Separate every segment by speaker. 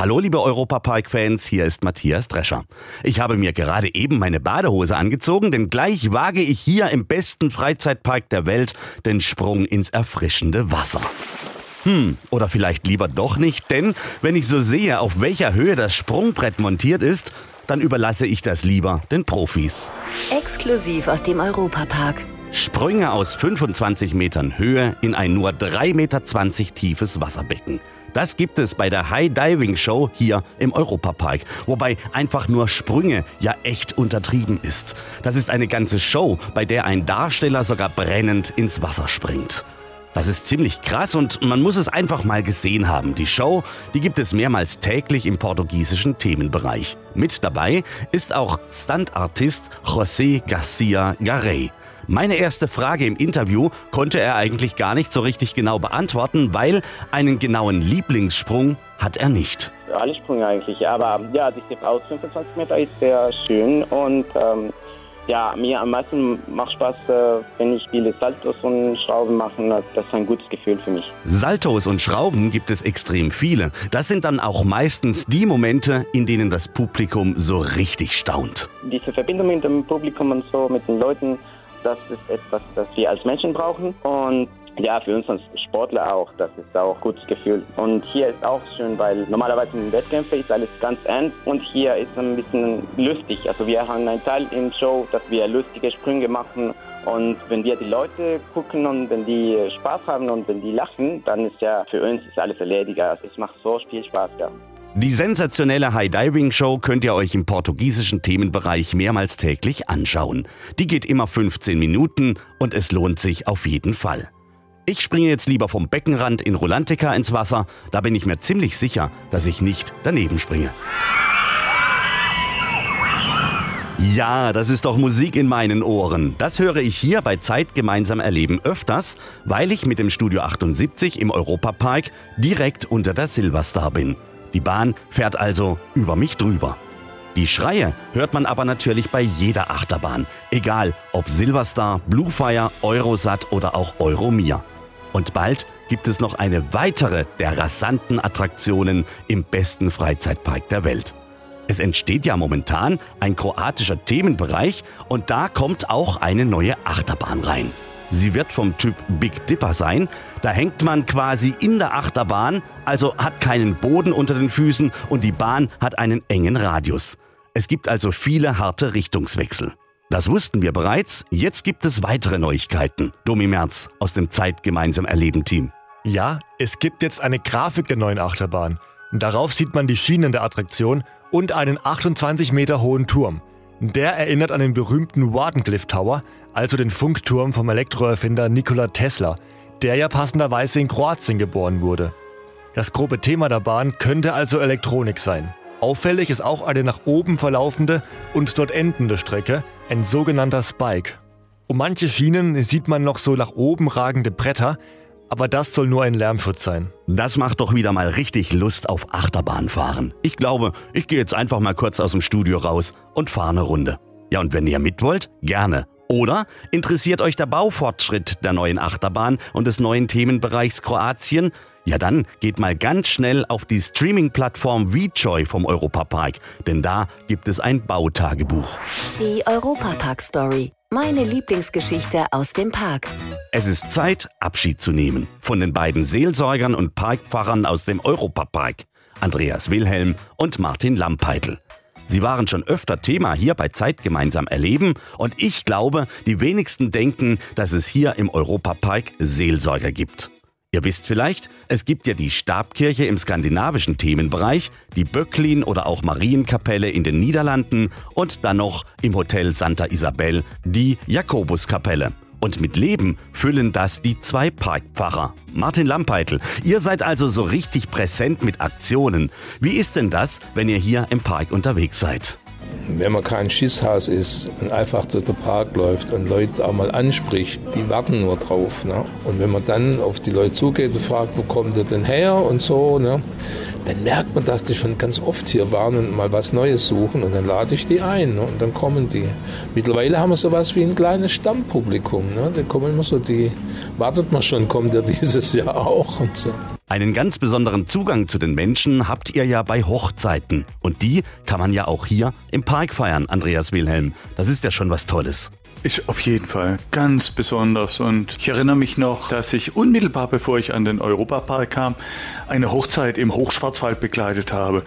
Speaker 1: Hallo liebe Europapark-Fans, hier ist Matthias Drescher. Ich habe mir gerade eben meine Badehose angezogen, denn gleich wage ich hier im besten Freizeitpark der Welt den Sprung ins erfrischende Wasser. Hm, oder vielleicht lieber doch nicht, denn wenn ich so sehe, auf welcher Höhe das Sprungbrett montiert ist, dann überlasse ich das lieber den Profis.
Speaker 2: Exklusiv aus dem Europapark.
Speaker 1: Sprünge aus 25 Metern Höhe in ein nur 3,20 Meter tiefes Wasserbecken. Das gibt es bei der High Diving Show hier im Europapark, wobei einfach nur Sprünge ja echt untertrieben ist. Das ist eine ganze Show, bei der ein Darsteller sogar brennend ins Wasser springt. Das ist ziemlich krass und man muss es einfach mal gesehen haben. Die Show, die gibt es mehrmals täglich im portugiesischen Themenbereich. Mit dabei ist auch Stuntartist José Garcia Garey. Meine erste Frage im Interview konnte er eigentlich gar nicht so richtig genau beantworten, weil einen genauen Lieblingssprung hat er nicht.
Speaker 3: Alle Sprünge eigentlich, aber ja, die aus 25 Meter ist sehr schön und ähm, ja, mir am meisten macht Spaß, äh, wenn ich viele Saltos und Schrauben mache. Das ist ein gutes Gefühl für mich.
Speaker 1: Saltos und Schrauben gibt es extrem viele. Das sind dann auch meistens die Momente, in denen das Publikum so richtig staunt.
Speaker 3: Diese Verbindung mit dem Publikum und so, mit den Leuten, das ist etwas, das wir als Menschen brauchen. Und ja, für uns als Sportler auch. Das ist auch ein gutes Gefühl. Und hier ist auch schön, weil normalerweise in Wettkämpfen ist alles ganz ernst und hier ist ein bisschen lustig. Also wir haben einen Teil im Show, dass wir lustige Sprünge machen und wenn wir die Leute gucken und wenn die Spaß haben und wenn die lachen, dann ist ja für uns ist alles erledigt. Also es macht so viel Spaß, ja.
Speaker 1: Die sensationelle High Diving Show könnt ihr euch im portugiesischen Themenbereich mehrmals täglich anschauen. Die geht immer 15 Minuten und es lohnt sich auf jeden Fall. Ich springe jetzt lieber vom Beckenrand in Rolantica ins Wasser, da bin ich mir ziemlich sicher, dass ich nicht daneben springe. Ja, das ist doch Musik in meinen Ohren. Das höre ich hier bei Zeit gemeinsam erleben öfters, weil ich mit dem Studio 78 im Europapark direkt unter der Silverstar bin. Die Bahn fährt also über mich drüber. Die Schreie hört man aber natürlich bei jeder Achterbahn, egal ob Silverstar, Bluefire, Eurosat oder auch Euromir. Und bald gibt es noch eine weitere der rasanten Attraktionen im besten Freizeitpark der Welt. Es entsteht ja momentan ein kroatischer Themenbereich und da kommt auch eine neue Achterbahn rein. Sie wird vom Typ Big Dipper sein. Da hängt man quasi in der Achterbahn, also hat keinen Boden unter den Füßen und die Bahn hat einen engen Radius. Es gibt also viele harte Richtungswechsel. Das wussten wir bereits, jetzt gibt es weitere Neuigkeiten. Domi Merz aus dem Zeit gemeinsam erleben Team.
Speaker 4: Ja, es gibt jetzt eine Grafik der neuen Achterbahn. Darauf sieht man die Schienen der Attraktion und einen 28 Meter hohen Turm. Der erinnert an den berühmten Wardenclyffe Tower, also den Funkturm vom Elektroerfinder Nikola Tesla, der ja passenderweise in Kroatien geboren wurde. Das grobe Thema der Bahn könnte also Elektronik sein. Auffällig ist auch eine nach oben verlaufende und dort endende Strecke, ein sogenannter Spike. Um manche Schienen sieht man noch so nach oben ragende Bretter, aber das soll nur ein Lärmschutz sein.
Speaker 1: Das macht doch wieder mal richtig Lust auf Achterbahnfahren. Ich glaube, ich gehe jetzt einfach mal kurz aus dem Studio raus und fahre eine Runde. Ja, und wenn ihr mit wollt, gerne. Oder interessiert euch der Baufortschritt der neuen Achterbahn und des neuen Themenbereichs Kroatien? Ja, dann geht mal ganz schnell auf die Streaming-Plattform VJoy vom Europapark, denn da gibt es ein Bautagebuch.
Speaker 2: Die Europapark-Story. Meine Lieblingsgeschichte aus dem Park.
Speaker 1: Es ist Zeit, Abschied zu nehmen von den beiden Seelsorgern und Parkpfarrern aus dem Europapark, Andreas Wilhelm und Martin Lampeitel. Sie waren schon öfter Thema hier bei Zeit gemeinsam erleben und ich glaube, die wenigsten denken, dass es hier im Europapark Seelsorger gibt. Ihr wisst vielleicht, es gibt ja die Stabkirche im skandinavischen Themenbereich, die Böcklin oder auch Marienkapelle in den Niederlanden und dann noch im Hotel Santa Isabel die Jakobuskapelle. Und mit Leben füllen das die zwei Parkpfarrer. Martin Lampeitel, ihr seid also so richtig präsent mit Aktionen. Wie ist denn das, wenn ihr hier im Park unterwegs seid?
Speaker 5: Wenn man kein Schisshaus ist und einfach durch den Park läuft und Leute auch mal anspricht, die warten nur drauf. Ne? Und wenn man dann auf die Leute zugeht und fragt, wo kommt ihr denn her und so, ne? dann merkt man, dass die schon ganz oft hier waren und mal was Neues suchen und dann lade ich die ein ne? und dann kommen die. Mittlerweile haben wir sowas wie ein kleines Stammpublikum. Ne? Da kommen immer so die, wartet man schon, kommt ja dieses Jahr auch und so.
Speaker 1: Einen ganz besonderen Zugang zu den Menschen habt ihr ja bei Hochzeiten. Und die kann man ja auch hier im Park feiern, Andreas Wilhelm. Das ist ja schon was Tolles.
Speaker 6: Ist auf jeden Fall ganz besonders. Und ich erinnere mich noch, dass ich unmittelbar bevor ich an den Europapark kam, eine Hochzeit im Hochschwarzwald begleitet habe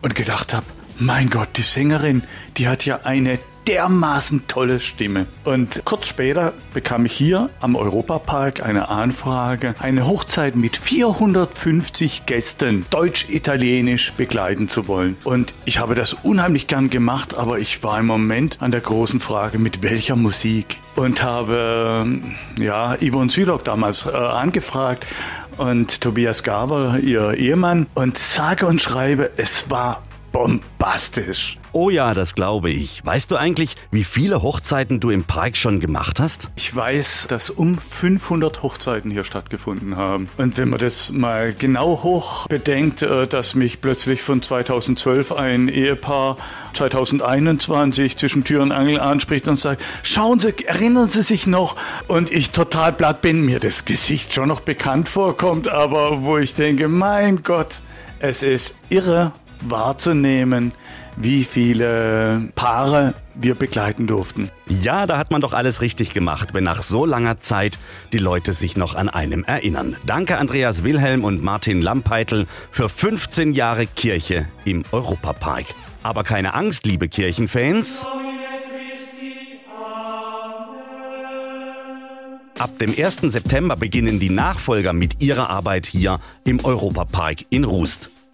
Speaker 6: und gedacht habe, mein Gott, die Sängerin, die hat ja eine dermaßen tolle Stimme. Und kurz später bekam ich hier am Europapark eine Anfrage, eine Hochzeit mit 450 Gästen deutsch-italienisch begleiten zu wollen. Und ich habe das unheimlich gern gemacht, aber ich war im Moment an der großen Frage, mit welcher Musik? Und habe ja Yvonne Sülock damals äh, angefragt und Tobias Gaber, ihr Ehemann, und sage und schreibe, es war bombastisch.
Speaker 1: Oh ja, das glaube ich. Weißt du eigentlich, wie viele Hochzeiten du im Park schon gemacht hast?
Speaker 6: Ich weiß, dass um 500 Hochzeiten hier stattgefunden haben. Und wenn man das mal genau hoch bedenkt, äh, dass mich plötzlich von 2012 ein Ehepaar 2021 zwischen Tür und Angel anspricht und sagt, schauen Sie, erinnern Sie sich noch? Und ich total platt bin, mir das Gesicht schon noch bekannt vorkommt, aber wo ich denke, mein Gott, es ist irre wahrzunehmen, wie viele Paare wir begleiten durften.
Speaker 1: Ja, da hat man doch alles richtig gemacht, wenn nach so langer Zeit die Leute sich noch an einem erinnern. Danke Andreas Wilhelm und Martin Lampeitel für 15 Jahre Kirche im Europapark. Aber keine Angst, liebe Kirchenfans. Ab dem 1. September beginnen die Nachfolger mit ihrer Arbeit hier im Europapark in Rust.